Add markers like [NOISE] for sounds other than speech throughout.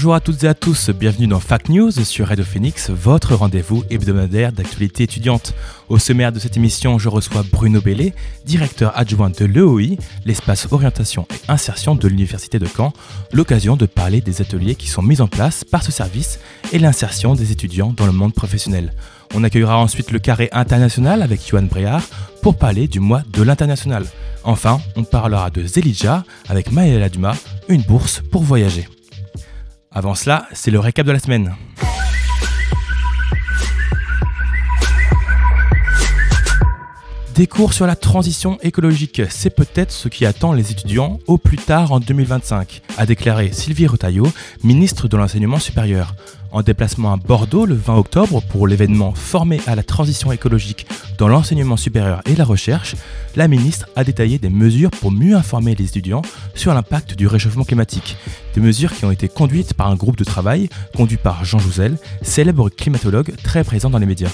Bonjour à toutes et à tous, bienvenue dans Fact News sur Radio Phoenix, votre rendez-vous hebdomadaire d'actualité étudiante. Au sommaire de cette émission, je reçois Bruno Bellé, directeur adjoint de l'EOI, l'espace orientation et insertion de l'Université de Caen, l'occasion de parler des ateliers qui sont mis en place par ce service et l'insertion des étudiants dans le monde professionnel. On accueillera ensuite le carré international avec Johan Bréard pour parler du mois de l'international. Enfin, on parlera de Zelidja avec Maëla Dumas, une bourse pour voyager. Avant cela, c'est le récap de la semaine. Des cours sur la transition écologique, c'est peut-être ce qui attend les étudiants au plus tard en 2025, a déclaré Sylvie Retailleau, ministre de l'Enseignement supérieur. En déplacement à Bordeaux le 20 octobre pour l'événement Formé à la transition écologique dans l'enseignement supérieur et la recherche, la ministre a détaillé des mesures pour mieux informer les étudiants sur l'impact du réchauffement climatique. Des mesures qui ont été conduites par un groupe de travail conduit par Jean Jouzel, célèbre climatologue très présent dans les médias.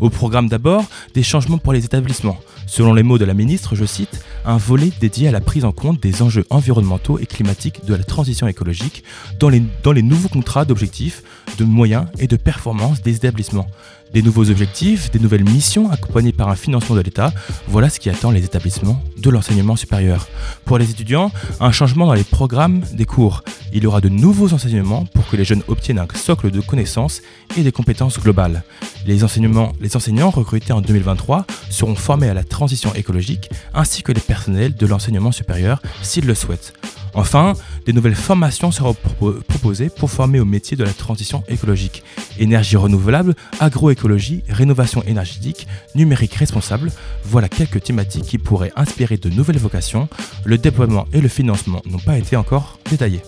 Au programme d'abord, des changements pour les établissements. Selon les mots de la ministre, je cite, un volet dédié à la prise en compte des enjeux environnementaux et climatiques de la transition écologique dans les, nouveaux contrats d'objectifs, de moyens et de performance des établissements. Des nouveaux objectifs, des nouvelles missions accompagnées par un financement de l'État, voilà ce qui attend les établissements de l'enseignement supérieur. Pour les étudiants, un changement dans les programmes des cours. Il y aura de nouveaux enseignements pour que les jeunes obtiennent un socle de connaissances et des compétences globales. Les, enseignants recrutés en 2023 seront formés à la transition écologique ainsi que les personnels de l'enseignement supérieur s'ils le souhaitent. Enfin, des nouvelles formations seront propo- proposées pour former au métier de la transition écologique. Énergie renouvelable, agroécologie, rénovation énergétique, numérique responsable, voilà quelques thématiques qui pourraient inspirer de nouvelles vocations. Le déploiement et le financement n'ont pas été encore détaillés.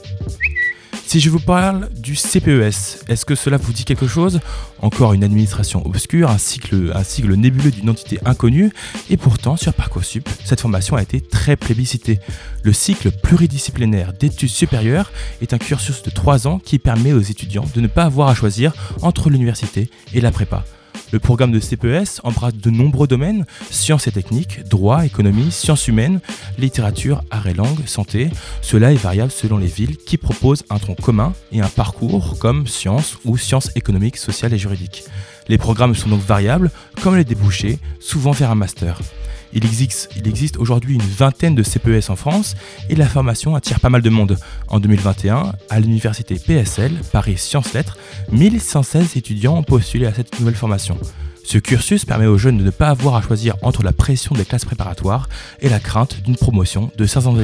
Si je vous parle du CPES, est-ce que cela vous dit quelque chose? Encore une administration obscure, un cycle, nébuleux d'une entité inconnue, et pourtant sur Parcoursup, cette formation a été très plébiscitée. Le cycle pluridisciplinaire d'études supérieures est un cursus de 3 ans qui permet aux étudiants de ne pas avoir à choisir entre l'université et la prépa. Le programme de CPES embrasse de nombreux domaines, sciences et techniques, droit, économie, sciences humaines, littérature, arts et langues, santé. Cela est variable selon les villes qui proposent un tronc commun et un parcours comme sciences ou sciences économiques, sociales et juridiques. Les programmes sont donc variables, comme les débouchés, souvent vers un master. Il existe, aujourd'hui une vingtaine de CPES en France et la formation attire pas mal de monde. En 2021, à l'université PSL, Paris Sciences Lettres, 1116 étudiants ont postulé à cette nouvelle formation. Ce cursus permet aux jeunes de ne pas avoir à choisir entre la pression des classes préparatoires et la crainte d'une promotion de 500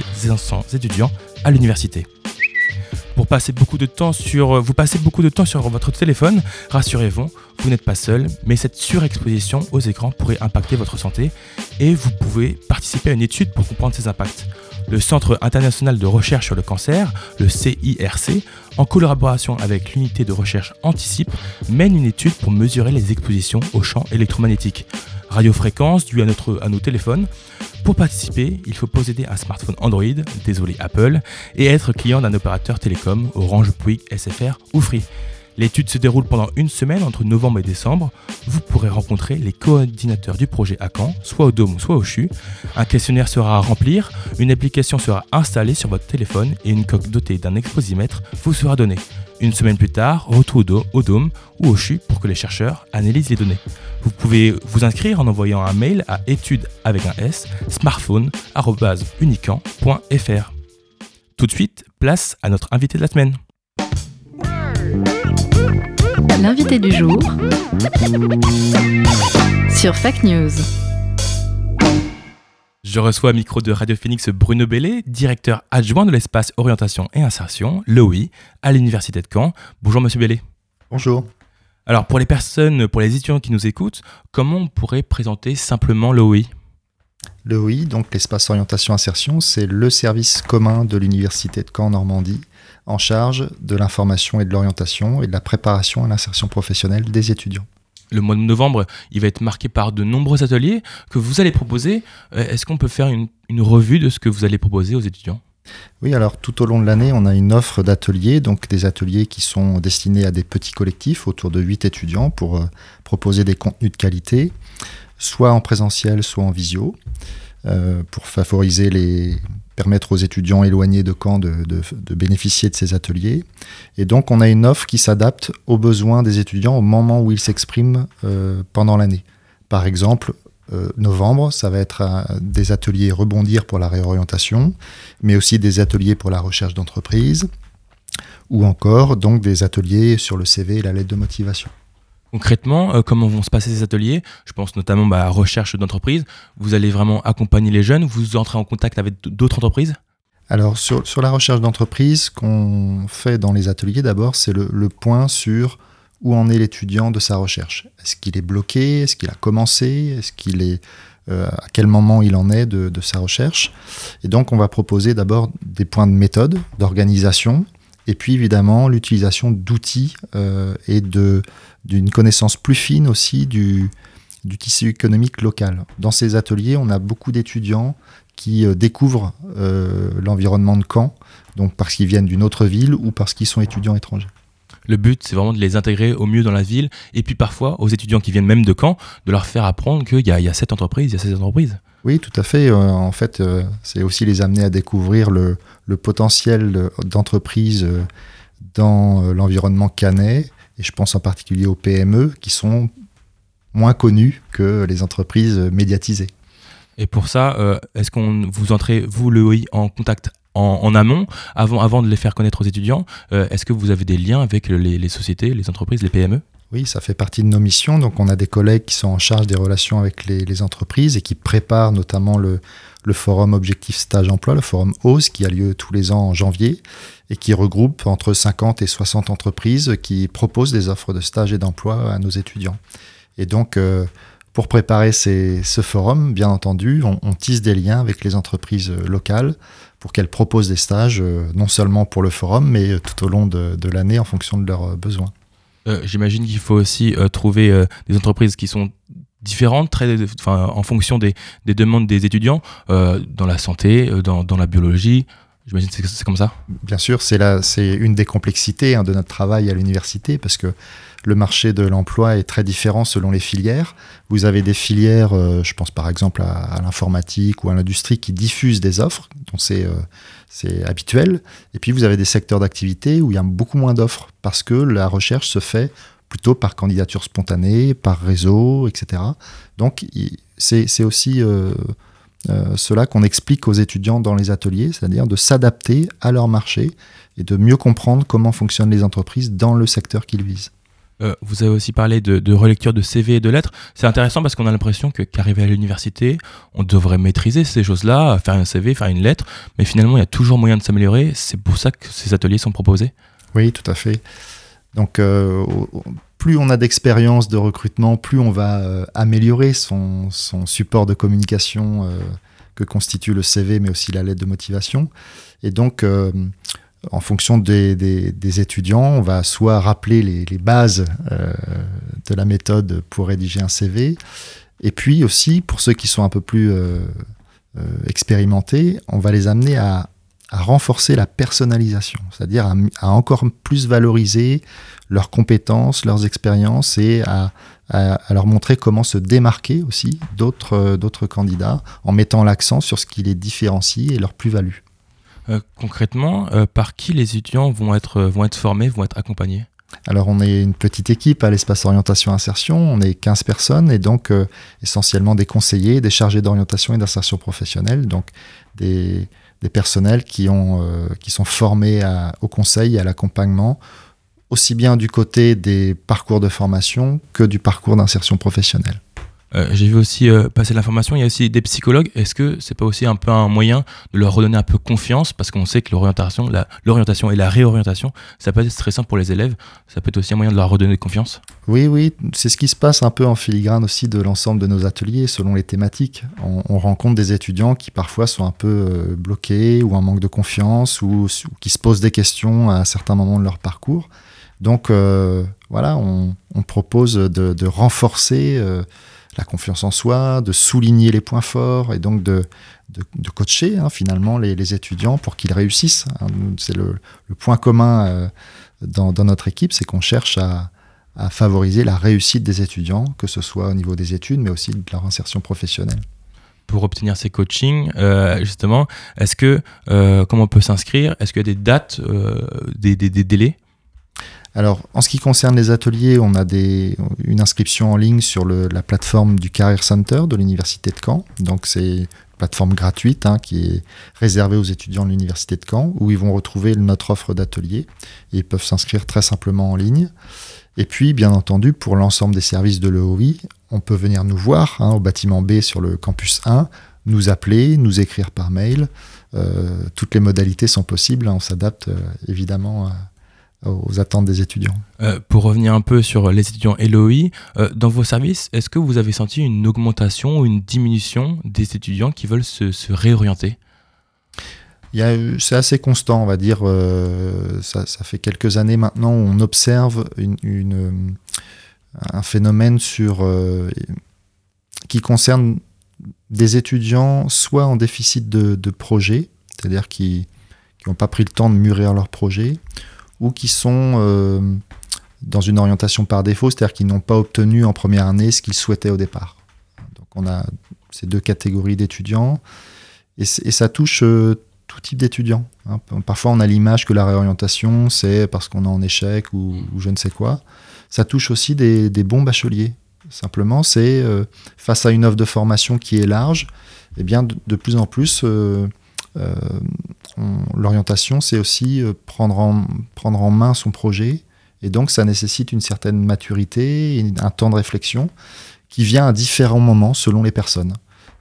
étudiants à l'université pour passer beaucoup de temps sur, vous passez beaucoup de temps sur votre téléphone, rassurez-vous, vous n'êtes pas seul, mais cette surexposition aux écrans pourrait impacter votre santé et vous pouvez participer à une étude pour comprendre ces impacts. Le Centre international de recherche sur le cancer, le CIRC, en collaboration avec l'unité de recherche Anticipe, mène une étude pour mesurer les expositions aux champs électromagnétiques. Radiofréquences dues à, notre, à nos téléphones. Pour participer, il faut posséder un smartphone Android, désolé Apple, et être client d'un opérateur télécom, Orange, Bouygues, SFR ou Free. L'étude se déroule pendant une semaine entre novembre et décembre. Vous pourrez rencontrer les coordinateurs du projet à Caen, soit au Dôme, soit au CHU. Un questionnaire sera à remplir, une application sera installée sur votre téléphone et une coque dotée d'un exposimètre vous sera donnée. Une semaine plus tard, retour au, Dôme ou au CHU pour que les chercheurs analysent les données. Vous pouvez vous inscrire en envoyant un mail à études avec un S, smartphone.unican.fr. Tout de suite, place à notre invité de la semaine. L'invité du jour sur Fact News. Je reçois au micro de Radio Phoenix Bruno Bellé, directeur adjoint de l'espace orientation et insertion, l'OI, à l'Université de Caen. Bonjour Monsieur Bellé. Bonjour. Alors pour les personnes, pour les étudiants qui nous écoutent, comment on pourrait présenter simplement l'OI L'EOI, donc l'espace orientation insertion, c'est le service commun de l'Université de Caen Normandie en charge de l'information et de l'orientation et de la préparation à l'insertion professionnelle des étudiants. Le mois de novembre, il va être marqué par de nombreux ateliers que vous allez proposer. Euh, Est-ce qu'on peut faire une, une revue de ce que vous allez proposer aux étudiants? Oui, alors tout au long de l'année, on a une offre d'ateliers, donc des ateliers qui sont destinés à des petits collectifs autour de 8 étudiants pour euh, proposer des contenus de qualité, soit en présentiel, soit en visio, euh, pour favoriser les permettre aux étudiants éloignés de Caen de, de- bénéficier de ces ateliers. Et donc, on a une offre qui s'adapte aux besoins des étudiants au moment où ils s'expriment euh, pendant l'année. Par exemple, euh, novembre, ça va être des ateliers rebondir pour la réorientation, mais aussi des ateliers pour la recherche d'entreprise, ou encore donc des ateliers sur le CV et la lettre de motivation. Concrètement, euh, comment vont se passer ces ateliers? Je pense notamment bah, à la recherche d'entreprise. Vous allez vraiment accompagner les jeunes, vous entrez en contact avec d'autres entreprises? Alors, sur, la recherche d'entreprise, ce qu'on fait dans les ateliers d'abord, c'est le, point sur où en est l'étudiant de sa recherche. Est-ce qu'il est bloqué? Est-ce qu'il a commencé? Est-ce qu'il est euh, à quel moment il en est de, de sa recherche? Et donc, on va proposer d'abord des points de méthode, d'organisation, et puis évidemment l'utilisation d'outils euh, et de d'une connaissance plus fine aussi du, du tissu économique local. Dans ces ateliers, on a beaucoup d'étudiants qui euh, découvrent euh, l'environnement de Caen, donc parce qu'ils viennent d'une autre ville ou parce qu'ils sont étudiants étrangers. Le but, c'est vraiment de les intégrer au mieux dans la ville, et puis parfois aux étudiants qui viennent même de Caen, de leur faire apprendre qu'il y, a- il y a cette entreprise, il y a cette entreprise. Oui, tout à fait. Euh, en fait, euh, c'est aussi les amener à découvrir le, le potentiel d'entreprise dans l'environnement canet, et je pense en particulier aux PME qui sont moins connues que les entreprises médiatisées. Et pour ça, euh, est-ce qu'on vous entrez, vous, le OI, en contact en, en amont, avant, avant de les faire connaître aux étudiants Euh, Est-ce que vous avez des liens avec les, les sociétés, les entreprises, les PME Oui, ça fait partie de nos missions. Donc, on a des collègues qui sont en charge des relations avec les, les entreprises et qui préparent notamment le, le forum Objectif Stage Emploi, le forum OSE, qui a lieu tous les ans en janvier et qui regroupe entre 50 et 60 entreprises qui proposent des offres de stage et d'emploi à nos étudiants. Et donc, euh, pour préparer ce forum, bien entendu, on, tisse des liens avec les entreprises euh, locales pour qu'elles proposent des stages, euh, non seulement pour le forum, mais tout au long de, l'année en fonction de leurs besoins. J'imagine qu'il faut aussi trouver des entreprises qui sont différentes, en fonction des, des demandes des étudiants, euh, dans la santé, euh, dans, la biologie. J'imagine que c'est comme ça. Bien sûr, c'est une des complexités hein, de notre travail à l'université parce que le marché de l'emploi est très différent selon les filières. Vous avez des filières, euh, je pense par exemple à, l'informatique ou à l'industrie, qui diffusent des offres, dont c'est habituel. Et puis vous avez des secteurs d'activité où il y a beaucoup moins d'offres parce que la recherche se fait plutôt par candidature spontanée, par réseau, etc. Donc c'est aussi euh, euh, cela qu'on explique aux étudiants dans les ateliers, c'est-à-dire de s'adapter à leur marché et de mieux comprendre comment fonctionnent les entreprises dans le secteur qu'ils visent. Euh, vous avez aussi parlé de, de relecture de CV et de lettres. C'est intéressant parce qu'on a l'impression que qu'arrivé à l'université, on devrait maîtriser ces choses-là, faire un CV, faire une lettre, mais finalement, il y a toujours moyen de s'améliorer. C'est pour ça que ces ateliers sont proposés. Oui, tout à fait. Donc, euh, plus on a d'expérience de recrutement, plus on va euh, améliorer son, support de communication euh, que constitue le CV, mais aussi la lettre de motivation. Et donc, euh, en fonction des, étudiants, on va soit rappeler les, bases de la méthode pour rédiger un CV, et puis aussi, pour ceux qui sont un peu plus expérimentés, on va les amener à, renforcer la personnalisation, c'est-à-dire à encore plus valoriser leurs compétences, leurs expériences et à, à- à leur montrer comment se démarquer aussi d'autres euh, d'autres candidats en mettant l'accent sur ce qui les différencie et leur plus-value. Euh, concrètement, euh, par qui les étudiants vont être, vont être formés, vont être accompagnés? Alors on est une petite équipe à l'espace orientation insertion, on est 15 personnes et donc euh, essentiellement des conseillers, des chargés d'orientation et d'insertion professionnelle, donc des, des personnels qui, ont, euh, qui sont formés à- au conseil et à l'accompagnement, aussi bien du côté des parcours de formation que du parcours d'insertion professionnelle. Euh, J'ai vu aussi euh, passer l'information, il y a aussi des psychologues. Est-ce que c'est pas aussi un peu un moyen de leur redonner un peu confiance? Parce qu'on sait que l'orientation, et la réorientation, ça peut être stressant pour les élèves. Ça peut être aussi un moyen de leur redonner confiance. Oui, oui, c'est ce qui se passe un peu en filigrane aussi de l'ensemble de nos ateliers selon les thématiques. On, on rencontre des étudiants qui parfois sont un peu euh, bloqués ou en manque de confiance ou, ou qui se posent des questions à certains moments de leur parcours. Donc euh, voilà, on, propose de, renforcer euh, la confiance en soi, de souligner les points forts et donc de, coacher hein, finalement les, étudiants pour qu'ils réussissent. hein. C'est le, point commun euh, dans, notre équipe, c'est qu'on cherche à, favoriser la réussite des étudiants, que ce soit au niveau des études, mais aussi de leur insertion professionnelle. Pour obtenir ces coachings, justement, est-ce que, comment on peut s'inscrire? Est-ce qu'il y a des dates, des délais? Alors, en ce qui concerne les ateliers, on a une inscription en ligne sur la plateforme du Career Center de l'Université de Caen. Donc, c'est une plateforme gratuite hein, qui est réservée aux étudiants de l'Université de Caen, où ils vont retrouver notre offre d'atelier et ils peuvent s'inscrire très simplement en ligne. Et puis, bien entendu, pour l'ensemble des services de l'EOI, on peut venir nous voir hein, au bâtiment B sur le campus 1, nous appeler, nous écrire par mail. Euh, toutes les modalités sont possibles. hein, on s'adapte euh, évidemment à- aux attentes des étudiants. Euh, pour revenir un peu sur les étudiants LOI, euh, dans vos services, est-ce que vous avez senti une augmentation ou une diminution des étudiants qui veulent se, se réorienter? C'est assez constant, on va dire. euh, ça, ça fait quelques années maintenant où on observe une, une, un phénomène sur, qui concerne des étudiants soit en déficit de, de projet, c'est-à-dire qui n'ont pas pris le temps de mûrir leur projet, ou qui sont euh, dans une orientation par défaut, c'est-à-dire qu'ils n'ont pas obtenu en première année ce qu'ils souhaitaient au départ. Donc on a ces deux catégories d'étudiants, et, ça touche euh, tout type d'étudiants. hein. Parfois, on a l'image que la réorientation, c'est parce qu'on est en échec ou, ou je ne sais quoi. Ça touche aussi des, des bons bacheliers. Simplement, c'est euh, face à une offre de formation qui est large, eh bien, de, de plus en plus, l'orientation, c'est aussi euh, prendre en, prendre en main son projet. Et donc, ça nécessite une certaine maturité, un temps de réflexion qui vient à différents moments selon les personnes.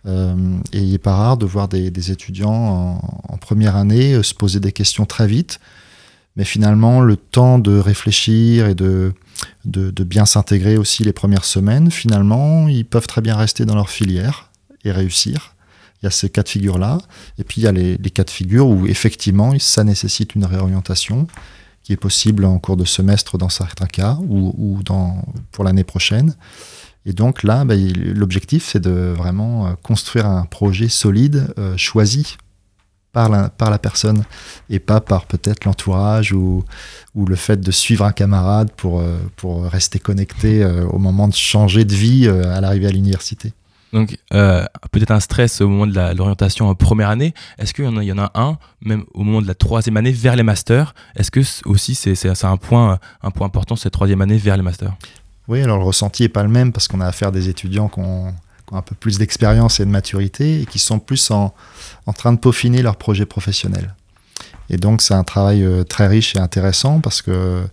Euh, et il n'est pas rare de voir des, étudiants en, première année euh, se poser des questions très vite, mais finalement, le temps de réfléchir et de bien s'intégrer aussi les premières semaines, finalement, ils peuvent très bien rester dans leur filière et réussir. Il y a ces cas de figure-là. Et puis, il y a les, les cas de où, effectivement, ça nécessite une réorientation qui est possible en cours de semestre dans certains cas ou, pour l'année prochaine. Et donc là, il- l'objectif, c'est de vraiment euh, construire un projet solide, euh, choisi par la, personne, et pas par peut-être l'entourage ou, le fait de suivre un camarade pour, euh, rester connecté au moment de changer de vie à l'arrivée à l'université. Donc, euh, peut-être un stress au moment de l'orientation en première année. Est-ce qu'il y, en a- un, même au moment de la troisième année, vers les masters? Est-ce que aussi c'est un point, un point important, cette troisième année vers les masters? Oui, alors le ressenti n'est pas le même parce qu'on a affaire à des étudiants qui ont, qui ont un peu plus d'expérience et de maturité et qui sont plus en, en train de peaufiner leur projet professionnel. Et donc c'est un travail euh, très riche et intéressant parce que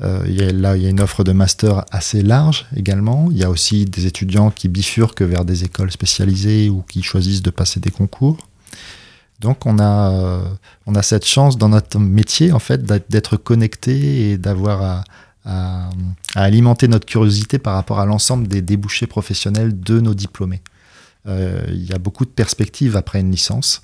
euh, il y a, là il y a une offre de master assez large également. Il y a aussi des étudiants qui bifurquent vers des écoles spécialisées ou qui choisissent de passer des concours. Donc on a, euh, on a cette chance dans notre métier en fait d'être- connecté et d'avoir à, alimenter notre curiosité par rapport à l'ensemble des débouchés professionnels de nos diplômés. Euh, il y a beaucoup de perspectives après une licence,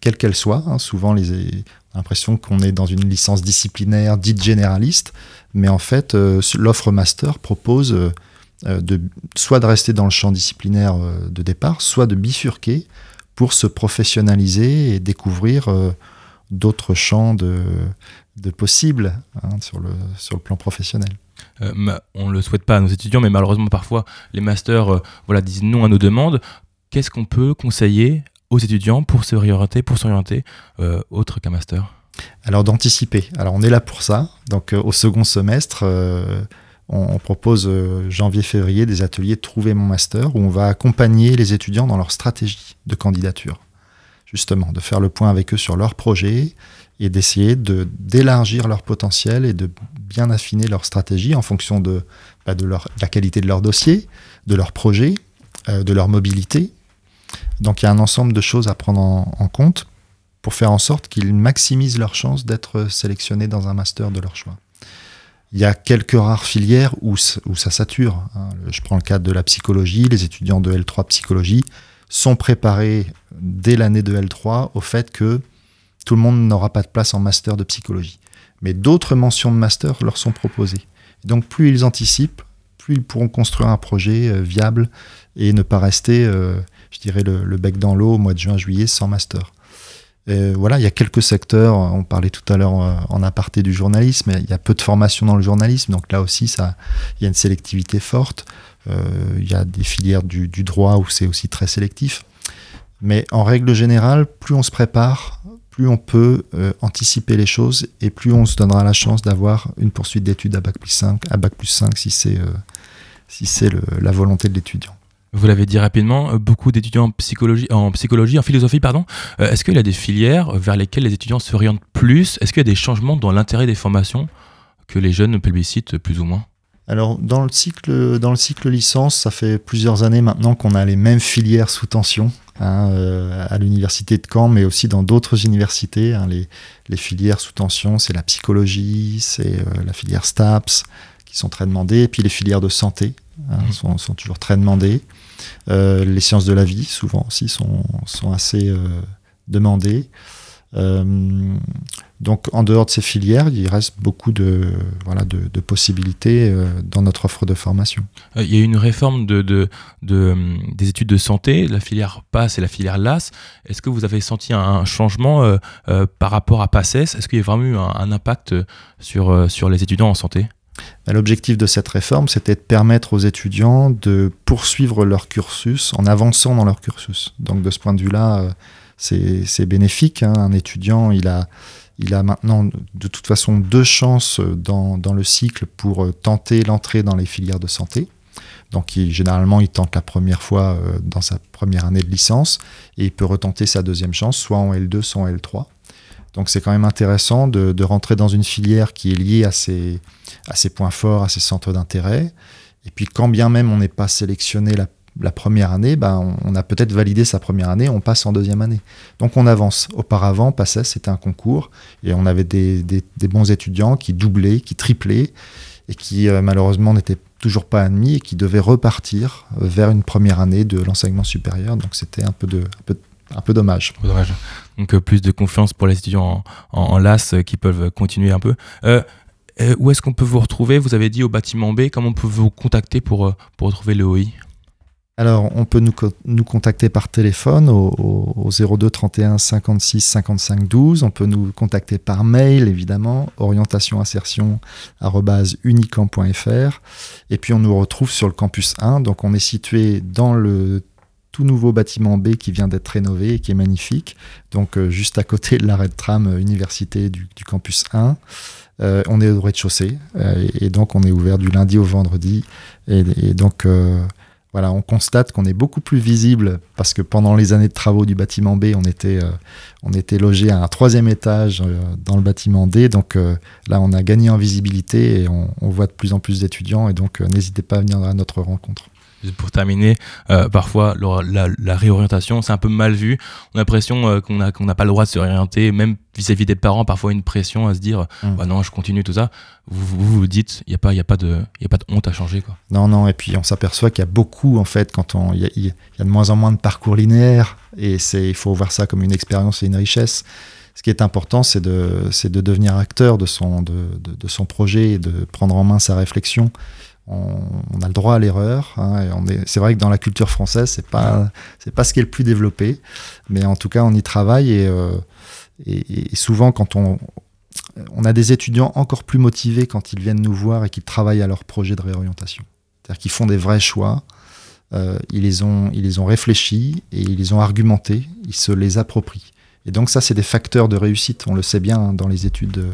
quelle qu'elle soit. hein. souvent, les, l'impression qu'on est dans une licence disciplinaire dite généraliste, mais en fait, euh, l'offre master propose euh, euh, de, soit de rester dans le champ disciplinaire de départ, soit de bifurquer pour se professionnaliser et découvrir d'autres champs de, de possibles hein, sur, le, sur le plan professionnel. On ne le souhaite pas à nos étudiants, mais malheureusement parfois les masters voilà, disent non à nos demandes. Qu'est-ce qu'on peut conseiller aux étudiants pour se réorienter, pour s'orienter euh, autre qu'un master Alors d'anticiper. Alors on est là pour ça. Donc euh, au second semestre, euh, on, propose janvier-février des ateliers Trouver mon master où on va accompagner les étudiants dans leur stratégie de candidature. Justement, de faire le point avec eux sur leur projet et d'essayer de d'élargir leur potentiel et de bien affiner leur stratégie en fonction de, bah, de, la qualité de leur dossier, de leur projet de leur mobilité. Donc il y a un ensemble de choses à prendre en, compte pour faire en sorte qu'ils maximisent leurs chances d'être sélectionnés dans un master de leur choix. Il y a quelques rares filières où, où ça sature. hein. Je prends le cadre de la psychologie. Les étudiants de L3 psychologie sont préparés dès l'année de L3 au fait que tout le monde n'aura pas de place en master de psychologie. Mais d'autres mentions de master leur sont proposées. Donc plus ils anticipent, plus ils pourront construire un projet euh, viable et ne pas rester, euh, je dirais, le, le bec dans l'eau au mois de juin-juillet sans master. Voilà, il y a quelques secteurs, on parlait tout à l'heure euh, en aparté du journalisme, il y a peu de formation dans le journalisme, donc là aussi, ça, il y a une sélectivité forte. Euh, il y a des filières du, droit où c'est aussi très sélectif. Mais en règle générale, plus on se prépare, plus on peut euh, anticiper les choses et plus on se donnera la chance d'avoir une poursuite d'études à bac plus 5, à bac plus 5 si c'est si c'est la volonté de l'étudiant. Vous l'avez dit rapidement, euh, beaucoup d'étudiants en psychologie, en psychologie, en philosophie, pardon. Euh, Est-ce qu'il y a des filières vers lesquelles les étudiants s'orientent plus? Est-ce qu'il y a des changements dans l'intérêt des formations que les jeunes plébiscitent plus ou moins? Alors, dans le cycle, dans le cycle licence, ça fait plusieurs années maintenant qu'on a les mêmes filières sous tension hein, euh, à l'université de Caen, mais aussi dans d'autres universités. hein. les, les filières sous tension, c'est la psychologie, c'est euh, la filière STAPS, qui sont très demandées, et puis les filières de santé hein, sont, sont toujours très demandées. Euh, les sciences de la vie, souvent aussi, sont, assez euh, demandées. Euh, donc, en dehors de ces filières, il reste beaucoup de, voilà, de, possibilités dans notre offre de formation. Il y a eu une réforme de, de, de, des études de santé, la filière PASS et la filière LAS. Est-ce que vous avez senti un, changement par rapport à PASSES Est-ce qu'il y a vraiment eu un, impact sur, les étudiants en santé? L'objectif de cette réforme, c'était de permettre aux étudiants de poursuivre leur cursus en avançant dans leur cursus. Donc, de ce point de vue-là, euh, c'est bénéfique. hein. Un étudiant, il a, il a maintenant de toute façon deux chances dans, dans le cycle pour euh, tenter l'entrée dans les filières de santé. Donc, généralement, il tente la première fois euh, dans sa première année de licence et il peut retenter sa deuxième chance, soit en L2, soit en L3. Donc, c'est quand même intéressant de, rentrer dans une filière qui est liée à ses, points forts, à ses centres d'intérêt. Et puis, quand bien même on n'est pas sélectionné la, première année, ben, on, a peut-être validé sa première année, on passe en deuxième année. Donc, on avance. Auparavant, PASSES, c'était un concours et on avait des, bons étudiants qui doublaient, qui triplaient et qui, euh, malheureusement, n'étaient toujours pas admis et qui devaient repartir vers une première année de l'enseignement supérieur. Donc, c'était un peu, de, un peu. Dommage. Donc plus de confiance pour les étudiants en, en, LAS euh, qui peuvent continuer un peu. Euh, euh, où est-ce qu'on peut vous retrouver? Vous avez dit au bâtiment B, comment on peut vous contacter pour, pour retrouver le OI Alors, on peut nous, nous contacter par téléphone au 02 31 56 55 12. On peut nous contacter par mail, évidemment, orientation-insertion@unicamp.fr. Et puis, on nous retrouve sur le campus 1. Donc, on est situé dans le tout nouveau bâtiment B qui vient d'être rénové et qui est magnifique. Donc, euh, juste à côté de l'arrêt de tram euh, université du, campus 1. Euh, on est au rez-de-chaussée euh, et, donc on est ouvert du lundi au vendredi. Et, donc, voilà, on constate qu'on est beaucoup plus visible parce que pendant les années de travaux du bâtiment B, on était, on était logé à un troisième étage dans le bâtiment D. Donc là, on a gagné en visibilité et on, on voit de plus en plus d'étudiants. Et donc, n'hésitez pas à venir à notre rencontre. Pour terminer, euh, parfois la, réorientation, c'est un peu mal vu. On a l'impression euh, qu'on n'a pas le droit de se réorienter, même vis-à-vis des parents, parfois une pression à se dire Mm. bah non, je continue tout ça. Vous vous, vous dites, il n'y a, pas- il y a, pas de- il y a pas de honte à changer. Quoi. Non, non, et puis on s'aperçoit qu'il y a beaucoup, en fait, quand on, il y a, il y a de moins en moins de parcours linéaires, et il faut voir ça comme une expérience et une richesse. Ce qui est important, c'est de, devenir acteur de son, de, de- de son projet et de prendre en main sa réflexion. On, a le droit à l'erreur. hein, c'est vrai que dans la culture française, c'est pas, c'est pas ce qui est le plus développé, mais en tout cas, on y travaille et, euh, et, souvent, quand on, on a des étudiants encore plus motivés quand ils viennent nous voir et qu'ils travaillent à leur projet de réorientation. C'est-à-dire qu'ils font des vrais choix, euh, ils, les ont, ils les ont réfléchis et ils les ont argumentés, ils se les approprient. Et donc ça, c'est des facteurs de réussite, on le sait bien hein, dans les études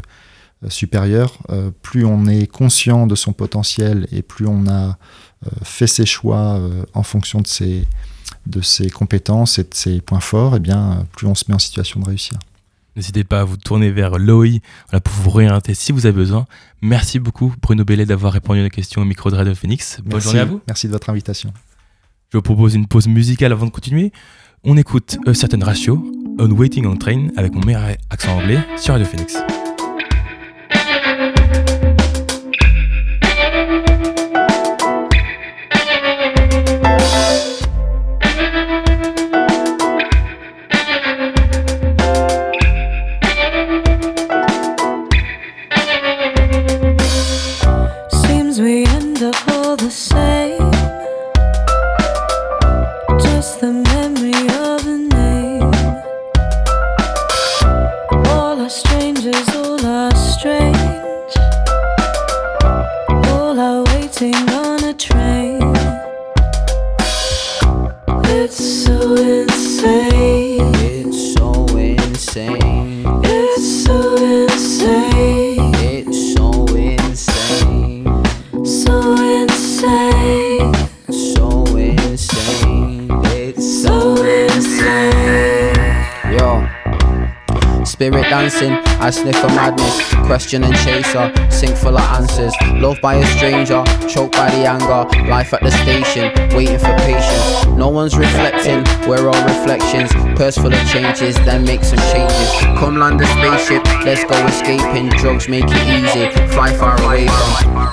euh, supérieures. Euh, plus on est conscient de son potentiel et plus on a euh, fait ses choix en fonction de ses, de ses compétences et de ses points forts, et bien, euh, plus on se met en situation de réussir. N'hésitez pas à vous tourner vers l'OI voilà, pour vous réorienter si vous avez besoin. Merci beaucoup Bruno Bellet d'avoir répondu à nos questions au micro de Radio Phoenix. Bonne Merci- journée à vous. Merci de votre invitation. Je vous propose une pause musicale avant de continuer. On écoute A Certain Ratio, On Waiting on Train, avec mon meilleur accent anglais sur Radio Phoenix. I sniff a madness. Question and chaser, sink full of answers. Loved by a stranger, choked by the anger. Life at the station, waiting for patience. No one's reflecting, we're all reflections. Purse full of changes, then make some changes. Come land a spaceship, let's go escaping. Drugs make it easy, fly far away from.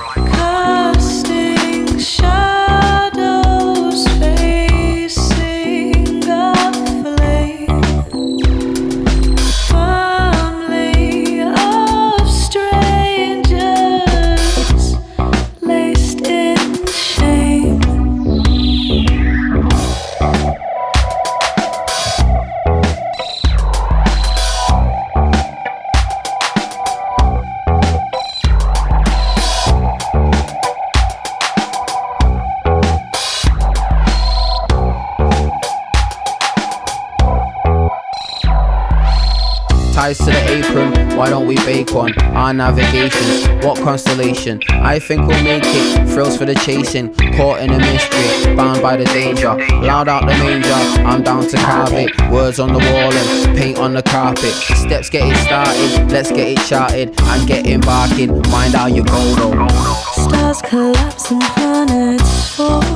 We bake on Our navigations, what constellation? I think we'll make it. Thrills for the chasing, caught in a mystery, bound by the danger. Loud out the manger, I'm down to carve it. Words on the wall and paint on the carpet. Steps get it started, let's get it charted and get embarking. Mind how you go though. Stars collapse and planets fall.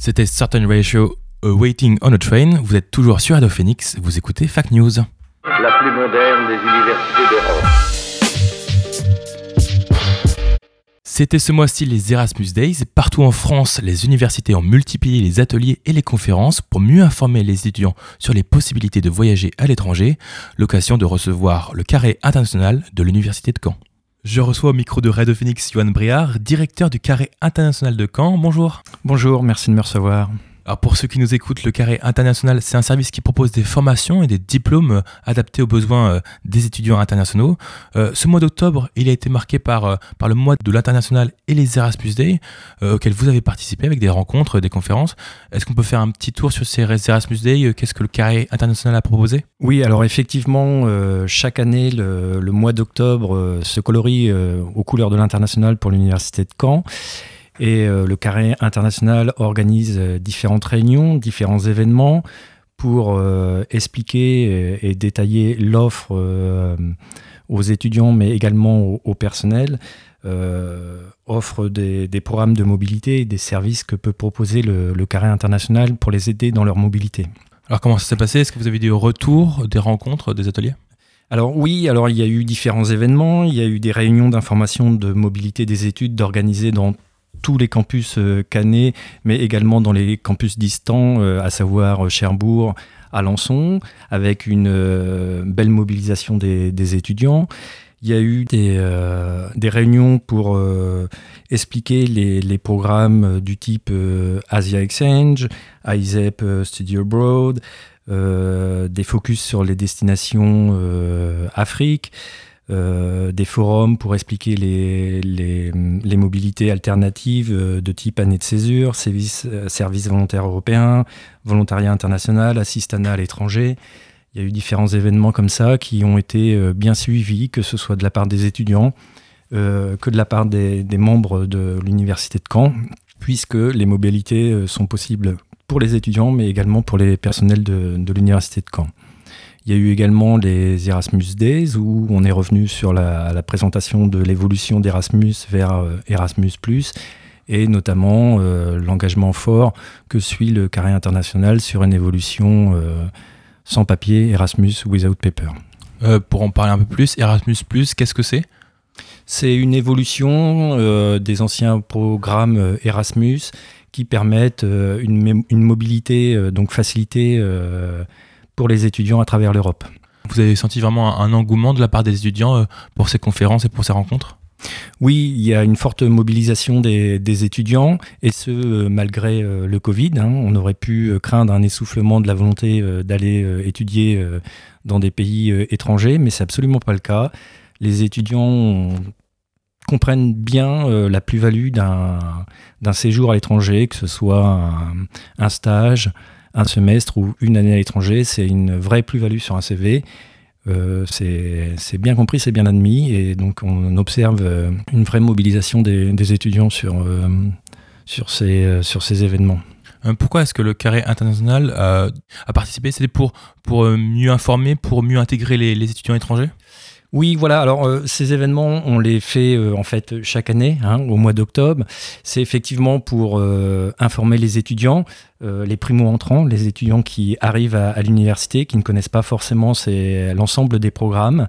C'était Certain Ratio, A Waiting on a Train. Vous êtes toujours sur Radio Phoenix, vous écoutez Fact News. la plus moderne des universités d'Europe. C'était ce mois-ci les Erasmus Days. Partout en France, les universités ont multiplié les ateliers et les conférences pour mieux informer les étudiants sur les possibilités de voyager à l'étranger. L'occasion de recevoir le carré international de l'Université de Caen. Je reçois au micro de Radio Phoenix Johan Briard, directeur du carré international de Caen. Bonjour. Bonjour, merci de me recevoir. Alors pour ceux qui nous écoutent, le Carré International, c'est un service qui propose des formations et des diplômes euh, adaptés aux besoins euh, des étudiants internationaux. Euh, ce mois d'octobre, il a été marqué par, par le mois de l'international et les Erasmus Day, auxquels vous avez participé avec des rencontres, des conférences. Est-ce qu'on peut faire un petit tour sur ces Erasmus Day Qu'est-ce que le Carré International a proposé? Oui, alors effectivement, chaque année, le, mois d'octobre se colorie aux couleurs de l'international pour l'Université de Caen. Et euh, le Carré International organise euh, différentes réunions, différents événements pour euh, expliquer et, et détailler l'offre aux étudiants, mais également au, au personnel, euh, offre des, des programmes de mobilité et des services que peut proposer le, le Carré International pour les aider dans leur mobilité. Alors comment ça s'est passé? Est-ce que vous avez des retours, des rencontres, des ateliers? Alors oui, alors il y a eu différents événements, il y a eu des réunions d'information de mobilité des études d'organiser dans tous les campus euh, cannés, mais également dans les campus distants, euh, à savoir euh, Cherbourg, Alençon, avec une belle mobilisation des, étudiants. Il y a eu des, réunions pour expliquer les, programmes du type Asia Exchange, ISEP Studio Abroad, des focus sur les destinations Afrique, euh, des forums pour expliquer les, mobilités alternatives euh, de type année de césure, service, euh, service volontaire européen, volontariat international, assistanat à l'étranger. Il y a eu différents événements comme ça qui ont été bien suivis, que ce soit de la part des étudiants, que de la part des, membres de l'université de Caen, puisque les mobilités sont possibles pour les étudiants, mais également pour les personnels de l'université de Caen. Il y a eu également les Erasmus Days, où on est revenu sur la, la présentation de l'évolution d'Erasmus vers euh, Erasmus ⁇ et notamment euh, l'engagement fort que suit le carré international sur une évolution euh, sans papier, Erasmus Without Paper. Euh, pour en parler un peu plus, Erasmus, qu'est-ce que c'est? C'est une évolution des anciens programmes Erasmus qui permettent une, une mobilité donc facilitée pour les étudiants à travers l'Europe. Vous avez senti vraiment un, engouement de la part des étudiants euh, pour ces conférences et pour ces rencontres? Oui, il y a une forte mobilisation des, des étudiants, et ce, euh, malgré euh, le Covid. hein. On aurait pu craindre un essoufflement de la volonté d'aller étudier dans des pays étrangers, mais c'est absolument pas le cas. Les étudiants comprennent bien la plus-value d'un d'un séjour à l'étranger, que ce soit un, un stage, un semestre ou une année à l'étranger. C'est une vraie plus-value sur un CV. Euh, c'est bien compris, c'est bien admis, et donc on observe euh, une vraie mobilisation des, étudiants sur, euh, sur, ces, événements. Pourquoi est-ce que le carré international a participé? C'était pour, pour mieux informer, pour mieux intégrer les étudiants étrangers? Oui, voilà. Alors, euh, ces événements, on les fait euh, en fait chaque année, hein, au mois d'octobre. C'est effectivement pour euh, informer les étudiants, euh, les primo-entrants, les étudiants qui arrivent à, à l'université, qui ne connaissent pas forcément l'ensemble des programmes,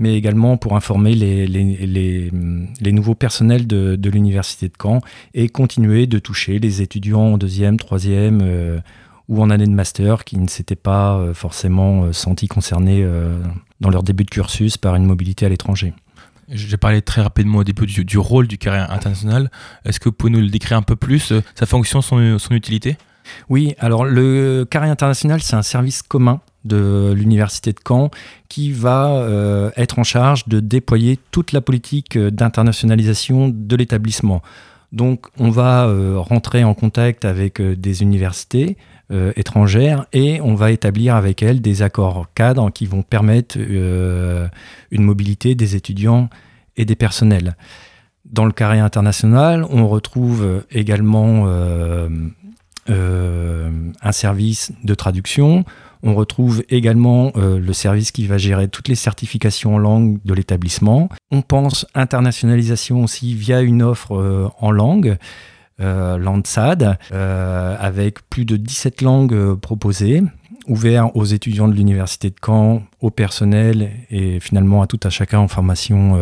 mais également pour informer les, les, les, les nouveaux personnels de, de l'université de Caen et continuer de toucher les étudiants en deuxième, troisième. euh, ou en année de master qui ne s'étaient pas euh, forcément sentis concernés dans leur début de cursus par une mobilité à l'étranger. J'ai parlé très rapidement au début du, du rôle du carré international. Est-ce que vous pouvez nous le décrire un peu plus, euh, sa fonction, son, son utilité? Oui, alors le carré international, c'est un service commun de l'université de Caen qui va euh, être en charge de déployer toute la politique euh, d'internationalisation de l'établissement. Donc on va euh, rentrer en contact avec euh, des universités euh, et on va établir avec elles des accords cadres qui vont permettre euh, une mobilité des étudiants et des personnels. Dans le carré international, on retrouve également euh, euh, un service de traduction. On retrouve également le service qui va gérer toutes les certifications en langue de l'établissement. On pense internationalisation aussi via une offre en langue, euh, Landsad, euh, avec plus de 17 langues euh, proposées, ouvert aux étudiants de l'université de Caen, au personnel et finalement à tout à chacun en formation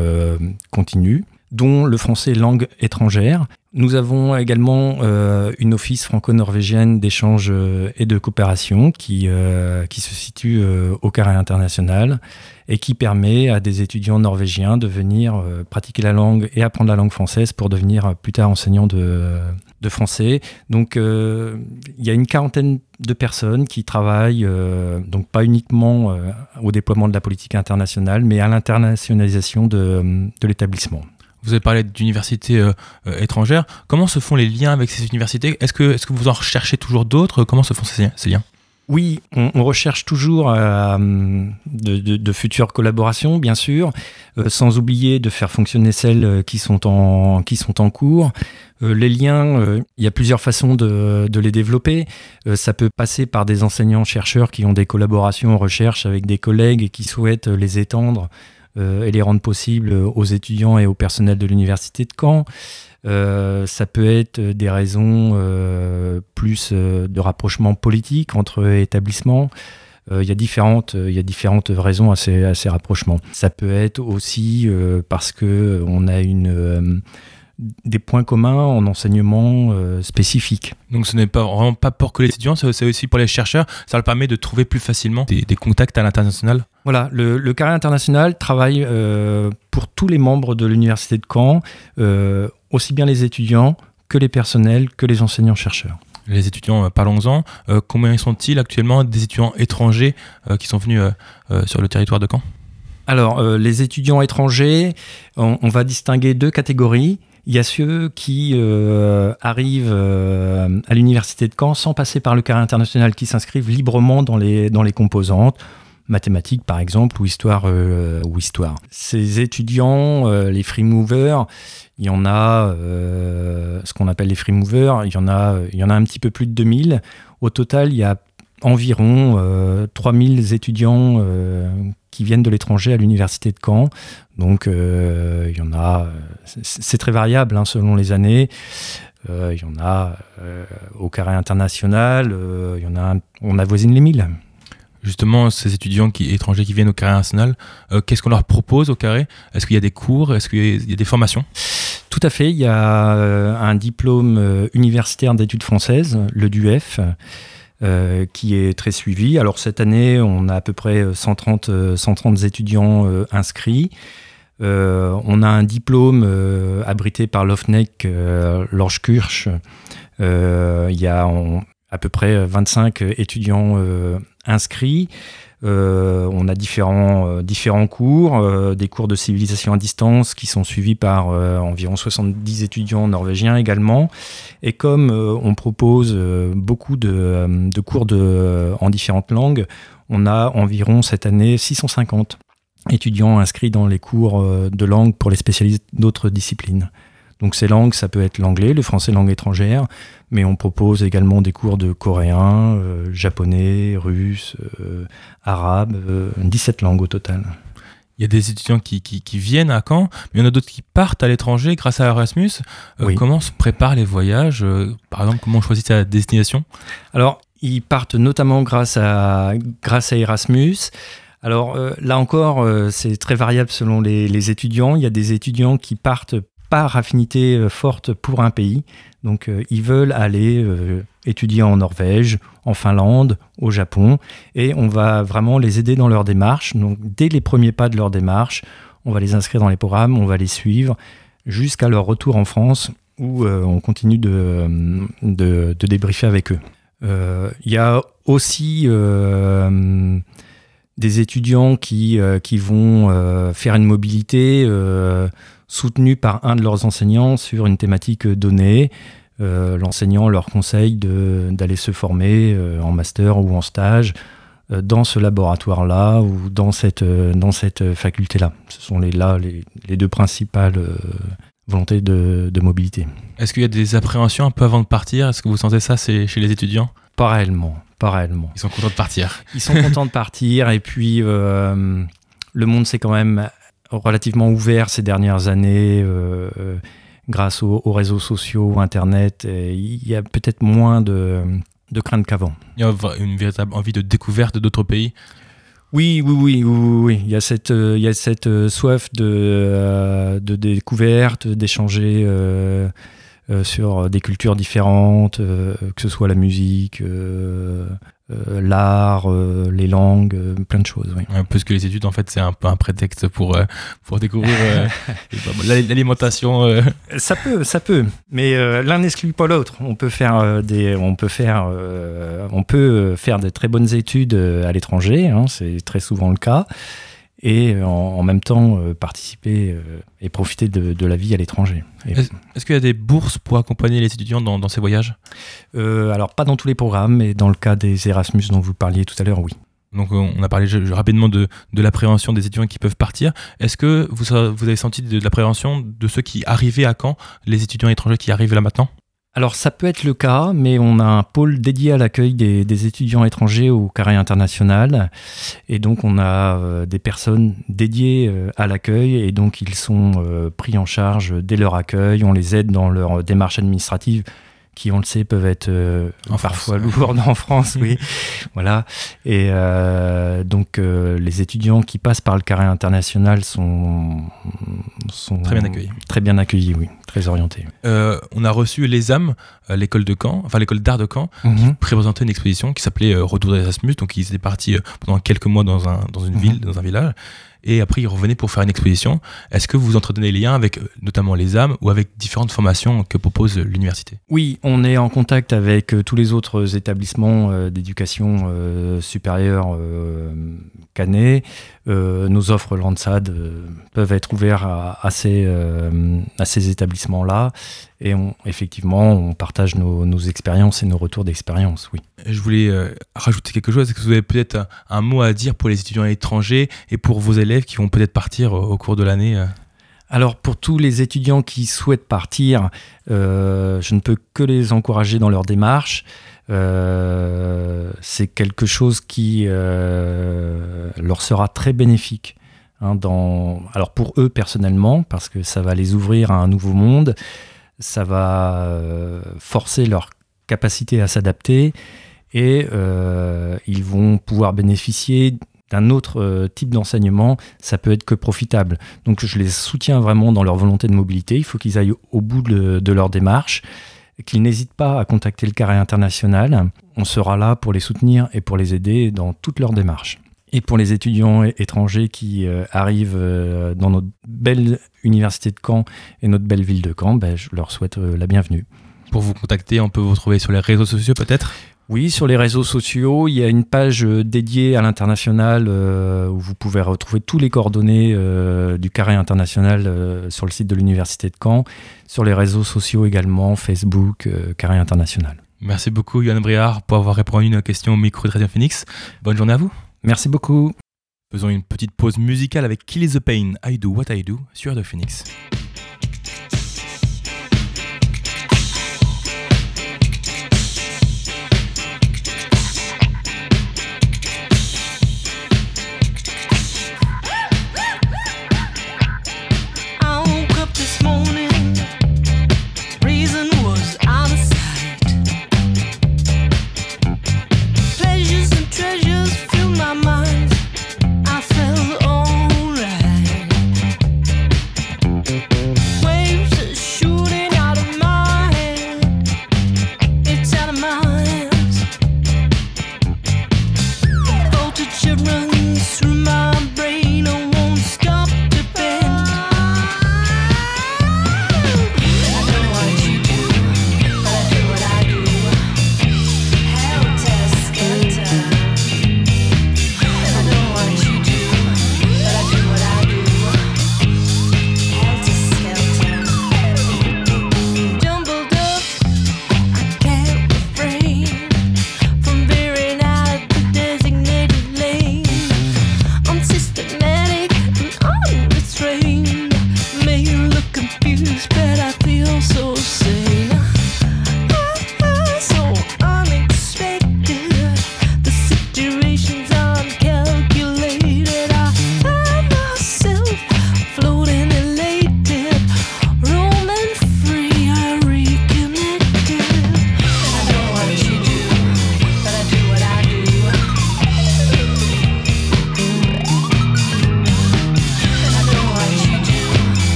continue dont le français langue étrangère. Nous avons également euh, une office franco-norvégienne d'échange euh, et de coopération qui, euh, qui se situe euh, au carré international et qui permet à des étudiants norvégiens de venir pratiquer la langue et apprendre la langue française pour devenir plus tard enseignants de, de français. Donc il y a une quarantaine de personnes qui travaillent, donc pas uniquement au déploiement de la politique internationale, mais à l'internationalisation de, de l'établissement. Vous avez parlé d'universités euh, euh, étrangères. Comment se font les liens avec ces universités? Est-ce que, est que vous en recherchez toujours d'autres? Comment se font ces, liens? Oui, on, recherche toujours euh, de, futures collaborations, bien sûr, sans oublier de faire fonctionner celles qui sont en, qui sont en cours. Les liens, il y a plusieurs façons de, les développer. Ça peut passer par des enseignants-chercheurs qui ont des collaborations en recherche avec des collègues et qui souhaitent les étendre et les rendre possibles aux étudiants et au personnel de l'université de Caen. Euh, ça peut être des raisons euh, plus euh, de rapprochement politique entre établissements. Euh, Il y, a différentes- y a différentes raisons à ces, à ces rapprochements. Ça peut être aussi euh, parce que on a une, euh, des points communs en enseignement euh, spécifique. Donc ce n'est pas vraiment pas pour que les étudiants, c'est aussi pour les chercheurs. Ça leur permet de trouver plus facilement des, des contacts à l'international. Voilà, le, le carré international travaille euh, pour tous les membres de l'université de Caen, euh, aussi bien les étudiants que les personnels, que les enseignants-chercheurs. Les étudiants, parlons-en. Combien sont-ils actuellement des étudiants étrangers qui sont venus sur le territoire de Caen? Alors, les étudiants étrangers, on, on va distinguer deux catégories. Il y a ceux qui euh, arrivent euh, à l'université de Caen sans passer par le carré international, qui s'inscrivent librement dans les, dans les composantes, mathématiques par exemple, ou histoire. euh, ou histoire. Ces étudiants, les free movers, il y en a, ce qu'on appelle les free movers, il y, en a, il y en a un petit peu plus de 2000. Au total, il y a environ euh, 3000 étudiants euh, qui viennent de l'étranger à l'université de Caen. Donc, euh, il y en a, c'est- très variable hein, selon les années. Euh, il y en a euh, au carré international, euh, il y en a, on avoisine les 1000. Justement, ces étudiants qui, étrangers qui viennent au carré national, euh, qu'est-ce qu'on leur propose au carré? Est-ce qu'il y a des cours? Est-ce qu'il y a des formations? Tout à fait. Il y a euh, un diplôme euh, universitaire d'études françaises, le DUF, euh, qui est très suivi. Alors cette année, on a à peu près 130, euh, 130 étudiants euh, inscrits. Euh, on a un diplôme abrité par l'OFNEC. Euh, il y a à peu près 25 étudiants inscrits. Euh, on a différents, euh, cours, euh, des cours de civilisation à distance qui sont suivis par environ 70 étudiants norvégiens également. Et comme on propose beaucoup de, cours en différentes langues, on a environ cette année 650 étudiants inscrits dans les cours de langue pour les spécialistes d'autres disciplines. Donc ces langues, ça peut être l'anglais, le français langue étrangère, mais on propose également des cours de coréen, euh, japonais, russe, euh, arabe, euh, 17 langues au total. Il y a des étudiants qui, qui- qui viennent à Caen, mais il y en a d'autres qui partent à l'étranger grâce à Erasmus. Euh, Oui. Comment se préparent les voyages Par exemple, comment on choisit sa destination? Alors, ils partent notamment grâce à, grâce à Erasmus. Alors euh, là encore, euh, c'est très variable selon les, les étudiants. Il y a des étudiants qui partent par affinité euh, forte pour un pays. Donc euh, ils veulent aller euh, étudier en Norvège, en Finlande, au Japon. Et on va vraiment les aider dans leur démarche. Donc dès les premiers pas de leur démarche, on va les inscrire dans les programmes, on va les suivre jusqu'à leur retour en France où on continue de, de, de débriefer avec eux. Il y a aussi des étudiants qui, qui vont faire une mobilité soutenue par un de leurs enseignants sur une thématique donnée. Euh, L'enseignant leur conseille d'aller se former euh, en master ou en stage euh, dans ce laboratoire-là ou dans cette, dans cette faculté-là. Ce sont les, là les, les deux principales volontés de, de mobilité. Est-ce qu'il y a des appréhensions un peu avant de partir? Est-ce que vous sentez ça chez les étudiants? Pas réellement. Ils sont contents de partir. Ils sont contents de partir et puis le monde s'est quand même relativement ouvert ces dernières années euh, euh, grâce aux, aux réseaux sociaux, Internet. et Il y a peut-être moins de, de crainte qu'avant. Il y a une véritable envie de découverte d'autres pays? Oui, oui, oui, oui, oui. Il y a cette, euh, il y a cette soif de, de découverte, d'échanger sur des cultures différentes, euh, que ce soit la musique, euh, euh, l'art, euh, les langues, euh, plein de choses. Oui. Un peu ce que les études, en fait, c'est un peu un prétexte pour, euh, pour découvrir euh, [LAUGHS] bah, l'al- l'alimentation. euh. Ça peut, ça peut, mais euh, l'un n'exclut pas l'autre. On peut faire euh, des, on peut faire, euh, on peut euh, faire de très bonnes études euh, à l'étranger, hein, c'est très souvent le cas, et euh, en, en même temps euh, participer euh, et profiter de, de la vie à l'étranger. Est-ce qu'il y a des bourses pour accompagner les étudiants dans, dans ces voyages? Alors pas dans tous les programmes, mais dans le cas des Erasmus dont vous parliez tout à l'heure, oui. Donc on a parlé je- je- rapidement de, de l'appréhension des étudiants qui peuvent partir. Est-ce que vous, vous avez senti de, de l'appréhension de ceux qui arrivaient à Caen, les étudiants étrangers qui arrivent là maintenant? Alors ça peut être le cas, mais on a un pôle dédié à l'accueil des, étudiants étrangers au carré international. Et donc on a euh, des personnes dédiées euh, à l'accueil et donc ils sont euh, pris en charge dès leur accueil. On les aide dans leur démarche administrative qui, on le sait, peuvent être euh, En parfois France, ouais. lourdes en France, [LAUGHS] oui. voilà. Et euh, donc, euh, les étudiants qui passent par le carré international sont, sont Très bien accueillis. Très bien accueillis, oui. Très orientés. On a reçu les âmes, l'école de Caen, enfin l'école d'art de Caen, Mhm. présentait une exposition qui s'appelait Retour d'Erasmus. Donc ils étaient partis pendant quelques mois dans, un, dans une Mhm. ville, dans un village, et après ils revenaient pour faire une exposition. Est-ce que vous entretenez les liens avec euh, notamment les âmes ou avec différentes formations que propose l'université? Oui, on est en contact avec euh, tous les autres établissements euh, d'éducation supérieure canais. Nos offres Lansad peuvent être ouvertes à, à ces, à ces établissements-là. Et on, effectivement, on partage nos, nos expériences et nos retours d'expérience, oui. Je voulais rajouter quelque chose. Est-ce que vous avez peut-être un, un mot à dire pour les étudiants étrangers et pour vos élèves? Qui vont peut-être partir euh, au cours de l'année euh? Alors pour tous les étudiants qui souhaitent partir, euh, je ne peux que les encourager dans leur démarche. C'est quelque chose qui leur sera très bénéfique. hein. Alors pour eux personnellement, parce que ça va les ouvrir à un nouveau monde, ça va forcer leur capacité à s'adapter et ils vont pouvoir bénéficier d'un autre euh, type d'enseignement, ça peut être que profitable. Donc je les soutiens vraiment dans leur volonté de mobilité, il faut qu'ils aillent au bout de, leur démarche, qu'ils n'hésitent pas à contacter le carré international, on sera là pour les soutenir et pour les aider dans toute leur démarche. Et pour les étudiants étrangers qui euh, arrivent euh, dans notre belle université de Caen et notre belle ville de Caen, ben, je leur souhaite la bienvenue. Pour vous contacter, on peut vous trouver sur les réseaux sociaux peut-être? Oui, sur les réseaux sociaux, il y a une page euh, dédiée à l'international euh, où vous pouvez retrouver tous les coordonnées euh, du carré international euh, sur le site de l'université de Caen, sur les réseaux sociaux également, Facebook, carré international. Merci beaucoup, Yann Briard, pour avoir répondu à une question au micro de Radio Phoenix. Bonne journée à vous. Merci beaucoup. Faisons une petite pause musicale avec Kill is the Pain, I Do What I Do sur Radio Phoenix.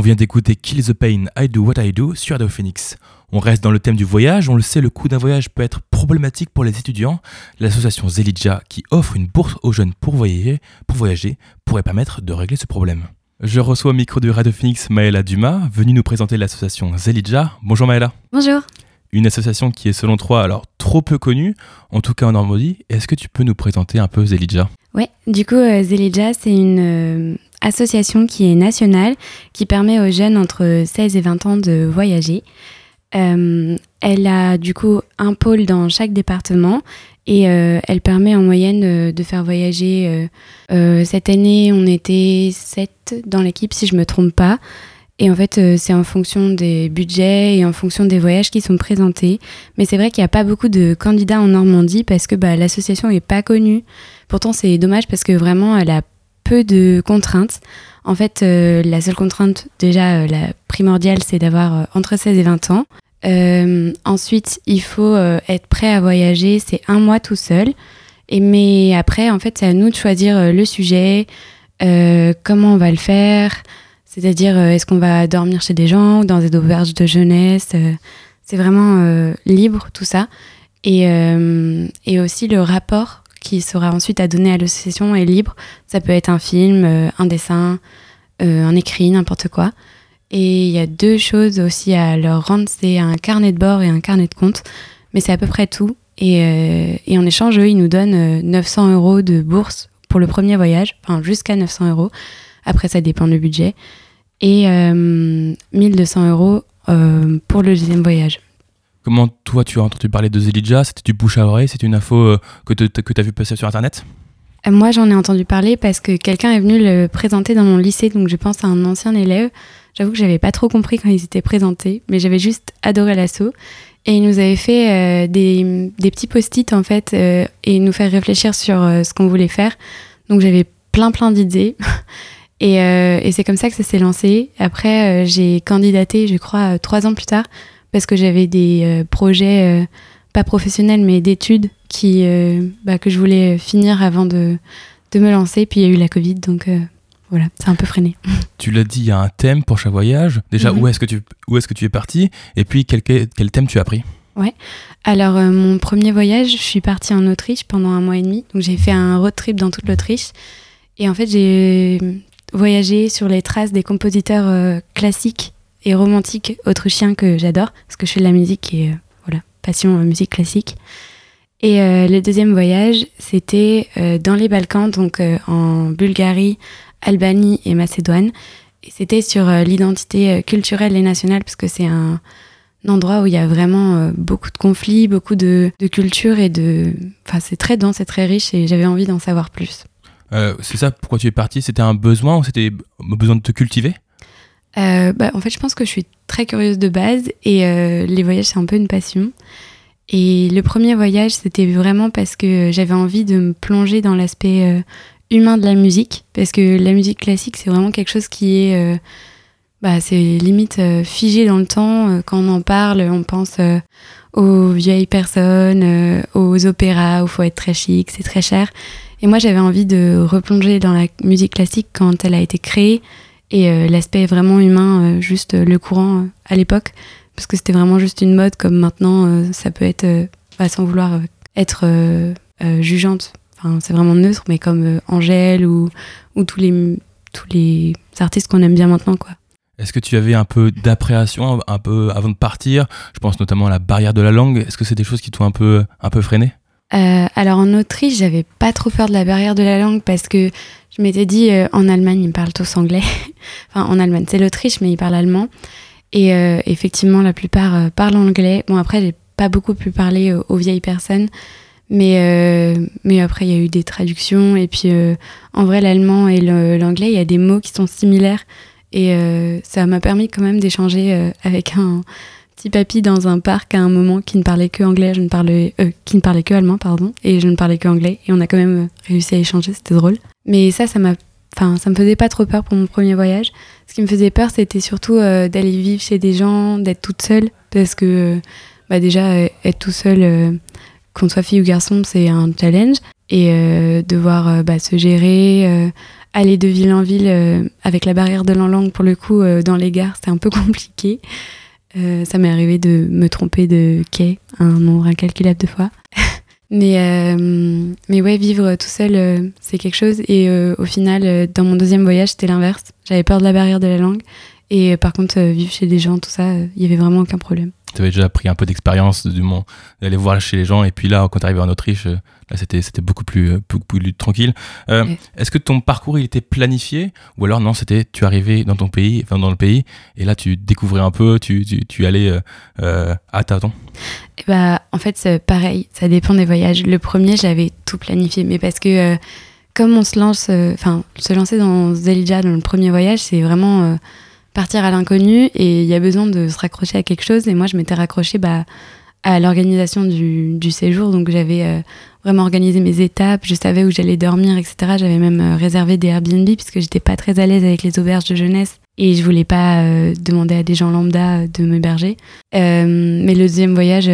Vient d'écouter Kill the Pain, I Do What I Do sur Radio Phoenix. On reste dans le thème du voyage, on le sait, le coût d'un voyage peut être problématique pour les étudiants. L'association Zelidja, qui offre une bourse aux jeunes pour voyager, pour voyager, pourrait permettre de régler ce problème. Je reçois au micro de Radio Phoenix Maëla Dumas, venue nous présenter l'association Zelidja. Bonjour Maëla. Bonjour. Une association qui est selon toi alors trop peu connue, en tout cas en Normandie. Est-ce que tu peux nous présenter un peu Zelidja? Ouais, du coup euh, Zelidja c'est une euh, association qui est nationale, qui permet aux jeunes entre 16 et 20 ans de voyager. Euh, elle a du coup un pôle dans chaque département et euh, elle permet en moyenne euh, de faire voyager. cette année, on était 7 dans l'équipe, si je me trompe pas. Et en fait, c'est en fonction des budgets et en fonction des voyages qui sont présentés. Mais c'est vrai qu'il n'y a pas beaucoup de candidats en Normandie parce que bah, l'association n'est pas connue. Pourtant, c'est dommage parce que vraiment, elle a peu de contraintes. En fait, euh, la seule contrainte, déjà, euh, la primordiale, c'est d'avoir euh, entre 16 et 20 ans. Ensuite, il faut être prêt à voyager, c'est un mois tout seul. Et mais après, en fait, c'est à nous de choisir le sujet, comment on va le faire. C'est-à-dire, est-ce qu'on va dormir chez des gens ou dans des auberges de jeunesse C'est vraiment libre tout ça. Et, et aussi le rapport qui sera ensuite à donner à l'association est libre. Ça peut être un film, euh, un dessin, euh, un écrit, n'importe quoi. Et il y a deux choses aussi à leur rendre, c'est un carnet de bord et un carnet de compte. Mais c'est à peu près tout. Et, euh, et en échange, eux, ils nous donnent euh, 900 euros de bourse pour le premier voyage, enfin jusqu'à 900 euros. Après, ça dépend du budget. Et euh, 1200 euros pour le deuxième voyage. Comment toi tu as entendu parler de Zelidja C'était du bouche à oreille C'est une info euh, que tu as vu passer sur internet? Euh, Moi, j'en ai entendu parler parce que quelqu'un est venu le présenter dans mon lycée, donc je pense à un ancien élève. J'avoue que j'avais pas trop compris quand ils étaient présentés, mais j'avais juste adoré l'assaut. Et il nous avait fait euh, des, petits post-it en fait, et nous faire réfléchir sur ce qu'on voulait faire. Donc j'avais plein plein d'idées. [LAUGHS] et et c'est comme ça que ça s'est lancé. Après, j'ai candidaté, je crois, trois ans plus tard, parce que j'avais des euh, projets, euh, pas professionnels, mais d'études qui, euh, bah, que je voulais finir avant de, de me lancer. Puis il y a eu la Covid, donc voilà, c'est un peu freiné. [LAUGHS] Tu l'as dit, il y a un thème pour chaque voyage. Déjà, Mhm. où est-ce que tu où est-ce que tu es parti? Et puis quel, quel, quel thème tu as pris? Ouais. Alors, euh, mon premier voyage, je suis partie en Autriche pendant un mois et demi. Donc, j'ai fait un road trip dans toute l'Autriche. Et en fait, j'ai voyagé sur les traces des compositeurs euh, classiques et romantiques autrichiens que j'adore. Parce que je fais de la musique et euh, voilà, passion euh, musique classique. Et euh, le deuxième voyage, c'était dans les Balkans, donc en Bulgarie, Albanie et Macédoine. Et c'était sur l'identité culturelle et nationale, parce que c'est un, endroit où il y a vraiment beaucoup de conflits, beaucoup de, de cultures et de. Enfin, c'est très dense et très riche et j'avais envie d'en savoir plus. C'est ça pourquoi tu es parti? C'était un besoin ou c'était besoin de te cultiver? Euh, bah, en fait, je pense que je suis très curieuse de base et euh, les voyages, c'est un peu une passion. Et le premier voyage, c'était vraiment parce que j'avais envie de me plonger dans l'aspect euh, humain de la musique. Parce que la musique classique, c'est vraiment quelque chose qui est. bah, c'est limite figé dans le temps. Quand on en parle, on pense aux vieilles personnes, aux opéras où il faut être très chic, c'est très cher. Et moi, j'avais envie de replonger dans la musique classique quand elle a été créée et euh, l'aspect vraiment humain, euh, juste euh, le courant à l'époque, parce que c'était vraiment juste une mode comme maintenant, ça peut être, bah, sans vouloir être jugeante, enfin, c'est vraiment neutre, mais comme Angèle ou, ou tous, les, tous les artistes qu'on aime bien maintenant. quoi. Est-ce que tu avais un peu d'appréhension un peu avant de partir? Je pense notamment à la barrière de la langue. Est-ce que c'est des choses qui t'ont un peu, un peu freiné? Euh, alors en Autriche, j'avais pas trop peur de la barrière de la langue parce que je m'étais dit euh, en Allemagne, ils parlent tous anglais. [LAUGHS] enfin, en Allemagne, c'est l'Autriche, mais ils parlent allemand. Et euh, effectivement, la plupart euh, parlent anglais. Bon, après, j'ai pas beaucoup pu parler aux vieilles personnes. Mais, mais après, il y a eu des traductions. Et puis, en vrai, l'allemand et l'anglais, il y a des mots qui sont similaires. Et ça m'a permis quand même d'échanger avec un petit papy dans un parc à un moment qui ne parlait que anglais, je ne parlais, euh, qui ne parlait que allemand, pardon, et je ne parlais que anglais. Et on a quand même euh, réussi à échanger, c'était drôle. Mais ça, ça m'a, enfin, ça me faisait pas trop peur pour mon premier voyage. Ce qui me faisait peur, c'était surtout euh, d'aller vivre chez des gens, d'être toute seule, parce que bah déjà être tout seul, qu'on soit fille ou garçon, c'est un challenge. Et devoir bah, se gérer, aller de ville en ville avec la barrière de la langue, pour le coup, dans les gares, c'était un peu [LAUGHS] compliqué. Euh, ça m'est arrivé de me tromper de quai un nombre incalculable de fois. [LAUGHS] mais, euh, mais ouais, vivre tout seul, euh, c'est quelque chose. Et euh, au final, dans mon deuxième voyage, c'était l'inverse. J'avais peur de la barrière de la langue. Et par contre, vivre chez des gens, tout ça, il y avait vraiment aucun problème. Tu avais déjà pris un peu d'expérience du monde d'aller voir chez les gens et puis là quand tu arrivé en Autriche euh, là c'était c'était beaucoup plus euh, beaucoup plus tranquille. Euh. Est-ce que ton parcours il était planifié ou alors non c'était tu arrivais dans ton pays enfin dans le pays et là tu découvrais un peu tu tu, tu allais euh, euh, à tâtons? Et bah, en fait, c'est pareil, ça dépend des voyages. Le premier, j'avais tout planifié, mais parce que comme on se lance, enfin, se lancer dans Zelidja dans le premier voyage, c'est vraiment partir à l'inconnu et il y a besoin de se raccrocher à quelque chose. Et moi, je m'étais raccrochée bah, à l'organisation du, séjour, donc j'avais euh, vraiment organisé mes étapes, je savais où j'allais dormir, etc. J'avais même euh, réservé des Airbnb puisque j'étais pas très à l'aise avec les auberges de jeunesse et je voulais pas euh, demander à des gens lambda de m'héberger. Mais le deuxième voyage,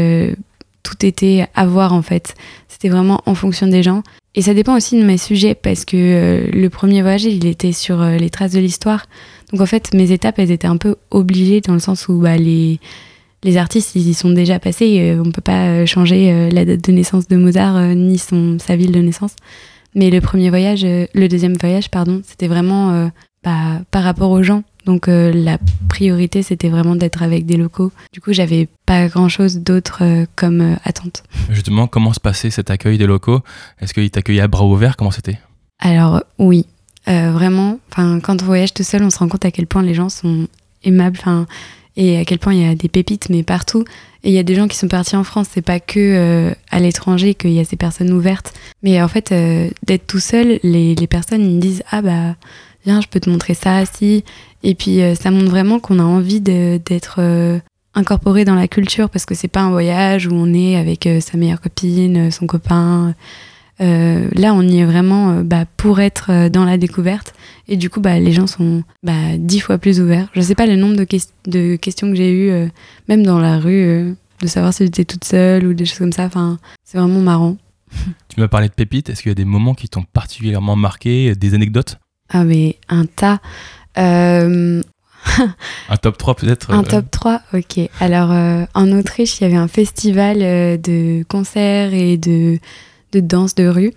tout était à voir en fait. C'était vraiment en fonction des gens. Et ça dépend aussi de mes sujets parce que le premier voyage, il était sur les traces de l'histoire. Donc en fait, mes étapes, elles étaient un peu obligées dans le sens où bah, les, les artistes, ils y sont déjà passés. euh, on peut pas euh, changer euh, la date de naissance de Mozart ni son, sa ville de naissance. Mais le premier voyage, le deuxième voyage, pardon, c'était vraiment euh, bah, par rapport aux gens. Donc euh, la priorité, c'était vraiment d'être avec des locaux. Du coup, j'avais pas grand-chose d'autre euh, comme euh, attente. Justement comment se passait cet accueil des locaux? Est-ce qu'ils t'accueillaient à bras ouverts? Comment c'était? Alors oui, euh, vraiment. Enfin, quand on voyage tout seul, on se rend compte à quel point les gens sont aimables. Enfin, et à quel point il y a des pépites, mais partout. Et il y a des gens qui sont partis en France. C'est pas que euh, à l'étranger qu'il y a ces personnes ouvertes. Mais en fait, euh, d'être tout seul, les, les personnes ils me disent ah bah viens, je peux te montrer ça, si. Et puis euh, ça montre vraiment qu'on a envie de- d'être euh, incorporé dans la culture parce que c'est pas un voyage où on est avec euh, sa meilleure copine, son copain. Euh, là, on y est vraiment euh, bah, pour être euh, dans la découverte. Et du coup, bah, les gens sont bah, dix fois plus ouverts. Je sais pas le nombre de, ques- de questions que j'ai eues, euh, même dans la rue, euh, de savoir si j'étais toute seule ou des choses comme ça. Enfin, c'est vraiment marrant. [LAUGHS] Tu m'as parlé de pépites est-ce qu'il y a des moments qui t'ont particulièrement marqué des anecdotes? Ah, mais un tas. [LAUGHS] Un top 3 peut-être Un top 3, ok. Alors, en Autriche, il y avait un festival de concerts et de, de danse de rue.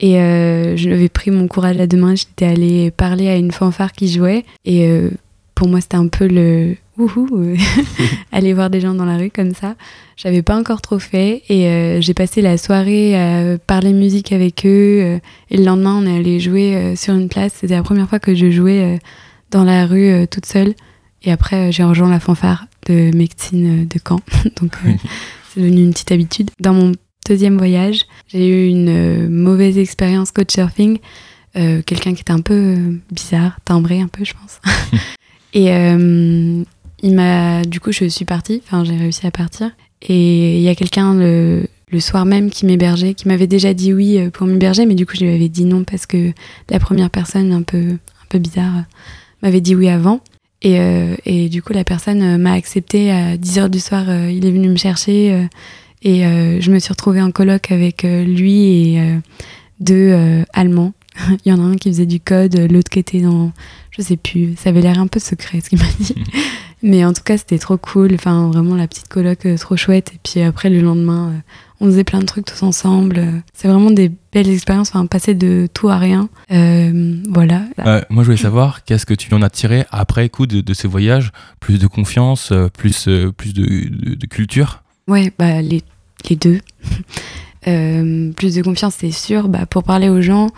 Et euh, je n'avais pris mon courage à deux mains. J'étais allée parler à une fanfare qui jouait. Et euh, pour moi, c'était un peu le wouhou, euh, [LAUGHS] aller voir des gens dans la rue comme ça. J'avais pas encore trop fait. Et euh, j'ai passé la soirée à parler musique avec eux. et le lendemain, on est allé jouer sur une place. C'était la première fois que je jouais dans la rue toute seule. Et après, j'ai rejoint la fanfare de médecine euh, de Caen. [LAUGHS] Donc, [LAUGHS] c'est devenu une petite habitude. Dans mon deuxième voyage, j'ai eu une euh, mauvaise expérience couchsurfing. Euh, Quelqu'un qui était un peu euh, bizarre, timbré un peu, je pense. [LAUGHS] [LAUGHS] et euh, il m'a. Du coup, je suis partie. Enfin, j'ai réussi à partir. Et il y a quelqu'un le, le soir même qui m'hébergeait, qui m'avait déjà dit oui pour m'héberger, mais du coup, je lui avais dit non parce que la première personne, un peu, un peu bizarre, m'avait dit oui avant. Et, euh, et du coup, la personne m'a accepté à 10h du soir. il est venu me chercher et euh, je me suis retrouvée en coloc avec euh, lui et euh, deux Allemands. [LAUGHS] il y en a un qui faisait du code, l'autre qui était dans. Je sais plus, ça avait l'air un peu secret ce qu'il m'a dit. [LAUGHS] Mais en tout cas, c'était trop cool. Enfin, vraiment, la petite coloc, euh, trop chouette. Et puis après, le lendemain, on faisait plein de trucs tous ensemble. C'est vraiment des belles expériences. Enfin, passer de tout à rien. Euh, voilà. Euh, moi, je voulais savoir qu'est-ce que tu en as tiré après coup de, de ces voyages Plus de confiance, plus, plus de, de- de culture? Ouais, bah, les, les deux. [LAUGHS] Euh, plus de confiance, c'est sûr, bah, pour parler aux gens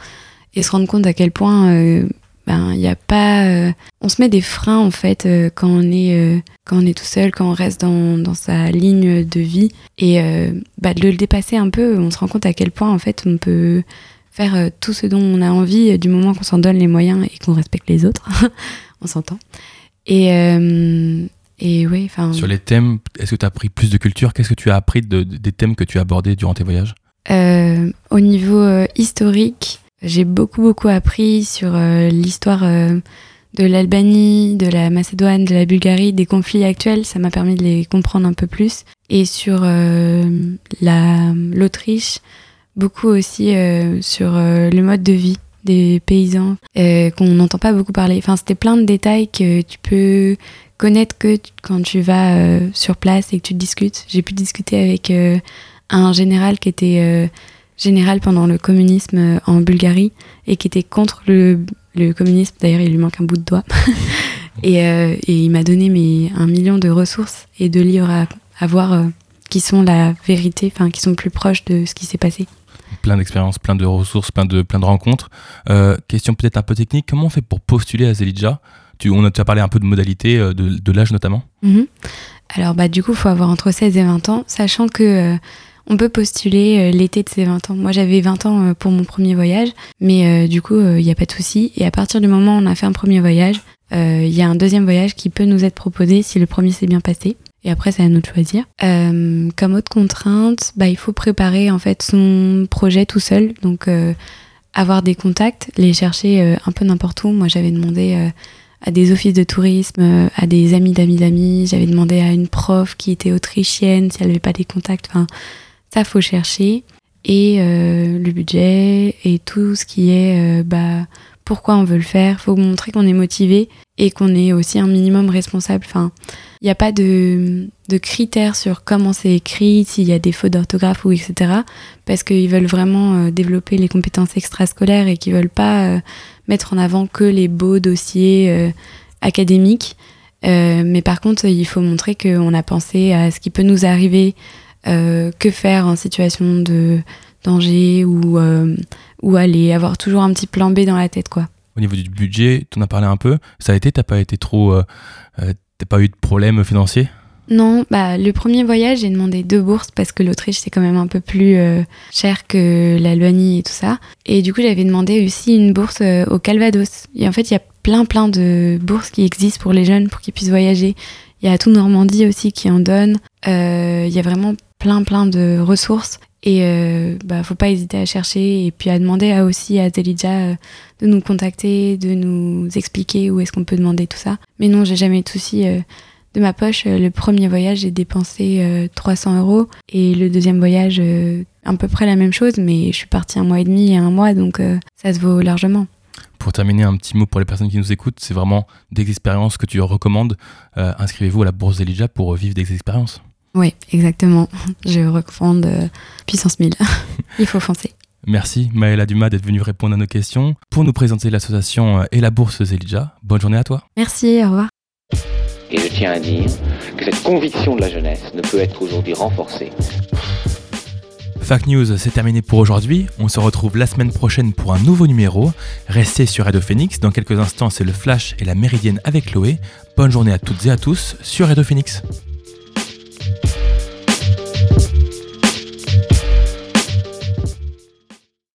et se rendre compte à quel point euh, ben, il y a pas. euh, on se met des freins en fait quand, on est, quand on est tout seul, quand on reste dans, dans sa ligne de vie. Et bah, de le dépasser un peu, on se rend compte à quel point en fait on peut faire tout ce dont on a envie du moment qu'on s'en donne les moyens et qu'on respecte les autres. [LAUGHS] on s'entend. Et, et oui, enfin. Sur les thèmes, est-ce que tu as appris plus de culture? Qu'est-ce que tu as appris de- de- des thèmes que tu as abordés durant tes voyages? Euh, au niveau euh, historique, j'ai beaucoup beaucoup appris sur euh, l'histoire de l'Albanie, de la Macédoine, de la Bulgarie, des conflits actuels. Ça m'a permis de les comprendre un peu plus. Et sur la l'Autriche, beaucoup aussi sur le mode de vie des paysans euh, qu'on n'entend pas beaucoup parler. Enfin, c'était plein de détails que tu peux connaître que quand tu vas euh, sur place et que tu discutes. J'ai pu discuter avec euh, un général qui était général pendant le communisme en Bulgarie et qui était contre le, le communisme. D'ailleurs, il lui manque un bout de doigt. [LAUGHS] et, il m'a donné mes, un million de ressources et de livres à, à voir qui sont la vérité, enfin qui sont plus proches de ce qui s'est passé. Plein d'expériences, plein de ressources, plein de, plein de rencontres. Euh, question peut-être un peu technique, comment on fait pour postuler à Zelidja? Tu, On a déjà parlé un peu de modalités, euh, de, de l'âge notamment. Mhm. Alors bah du coup, il faut avoir entre 16 et 20 ans, sachant que euh, on peut postuler l'été de ses 20 ans. Moi, j'avais 20 ans pour mon premier voyage, mais du coup, il n'y a pas de souci. Et à partir du moment où on a fait un premier voyage, il y a un deuxième voyage qui peut nous être proposé si le premier s'est bien passé. Et après, c'est à nous de choisir. Euh, comme autre contrainte, bah, il faut préparer en fait son projet tout seul. Donc, euh, avoir des contacts, les chercher euh, un peu n'importe où. Moi, j'avais demandé à des offices de tourisme, à des amis d'amis d'amis. J'avais demandé à une prof qui était autrichienne si elle n'avait pas des contacts. Enfin, ça, faut chercher. Et le budget et tout ce qui est bah, pourquoi on veut le faire. faut montrer qu'on est motivé et qu'on est aussi un minimum responsable. Enfin, il n'y a pas de, de critères sur comment c'est écrit, s'il y a des fautes d'orthographe ou etc. Parce qu'ils veulent vraiment euh, développer les compétences extrascolaires et qu'ils veulent pas euh, mettre en avant que les beaux dossiers euh, académiques. Mais par contre, il faut montrer qu'on a pensé à ce qui peut nous arriver, que faire en situation de danger ou, euh, ou aller avoir toujours un petit plan B dans la tête, quoi. Au niveau du budget, tu en as parlé un peu. Ça a été, t'as pas été trop. euh, euh, t'as pas eu de problème financier Non, bah le premier voyage, j'ai demandé deux bourses parce que l'Autriche c'est quand même un peu plus euh, cher que l'Albanie et tout ça. Et du coup, j'avais demandé aussi une bourse euh, au Calvados. Et en fait, il y a plein plein de bourses qui existent pour les jeunes pour qu'ils puissent voyager. Il y a tout Normandie aussi qui en donne. Euh, Il y a vraiment plein plein de ressources. Et euh, bah faut pas hésiter à chercher et puis à demander à aussi à Zelidja euh, de nous contacter, de nous expliquer où est-ce qu'on peut demander tout ça. Mais non, j'ai jamais de soucis. euh, de ma poche, euh, le premier voyage, j'ai dépensé euh, 300 euros. Et le deuxième voyage, à peu près la même chose, mais je suis partie un mois et demi et un mois, donc ça se vaut largement. Pour terminer, un petit mot pour les personnes qui nous écoutent, c'est vraiment des expériences que tu recommandes. Inscrivez-vous à la bourse Zelidja pour vivre des expériences. Oui, exactement. [LAUGHS] Je recommande euh, puissance 1000. [LAUGHS] Il faut foncer. Merci Maëla Dumas d'être venue répondre à nos questions pour nous présenter l'association euh, et la bourse Zelidja. Bonne journée à toi. Merci, au revoir. Et je tiens à dire que cette conviction de la jeunesse ne peut être aujourd'hui renforcée. Fact News, c'est terminé pour aujourd'hui. On se retrouve la semaine prochaine pour un nouveau numéro. Restez sur Radio Phoenix. Dans quelques instants, c'est le Flash et la Méridienne avec Chloé. Bonne journée à toutes et à tous sur Radio Phoenix. thank you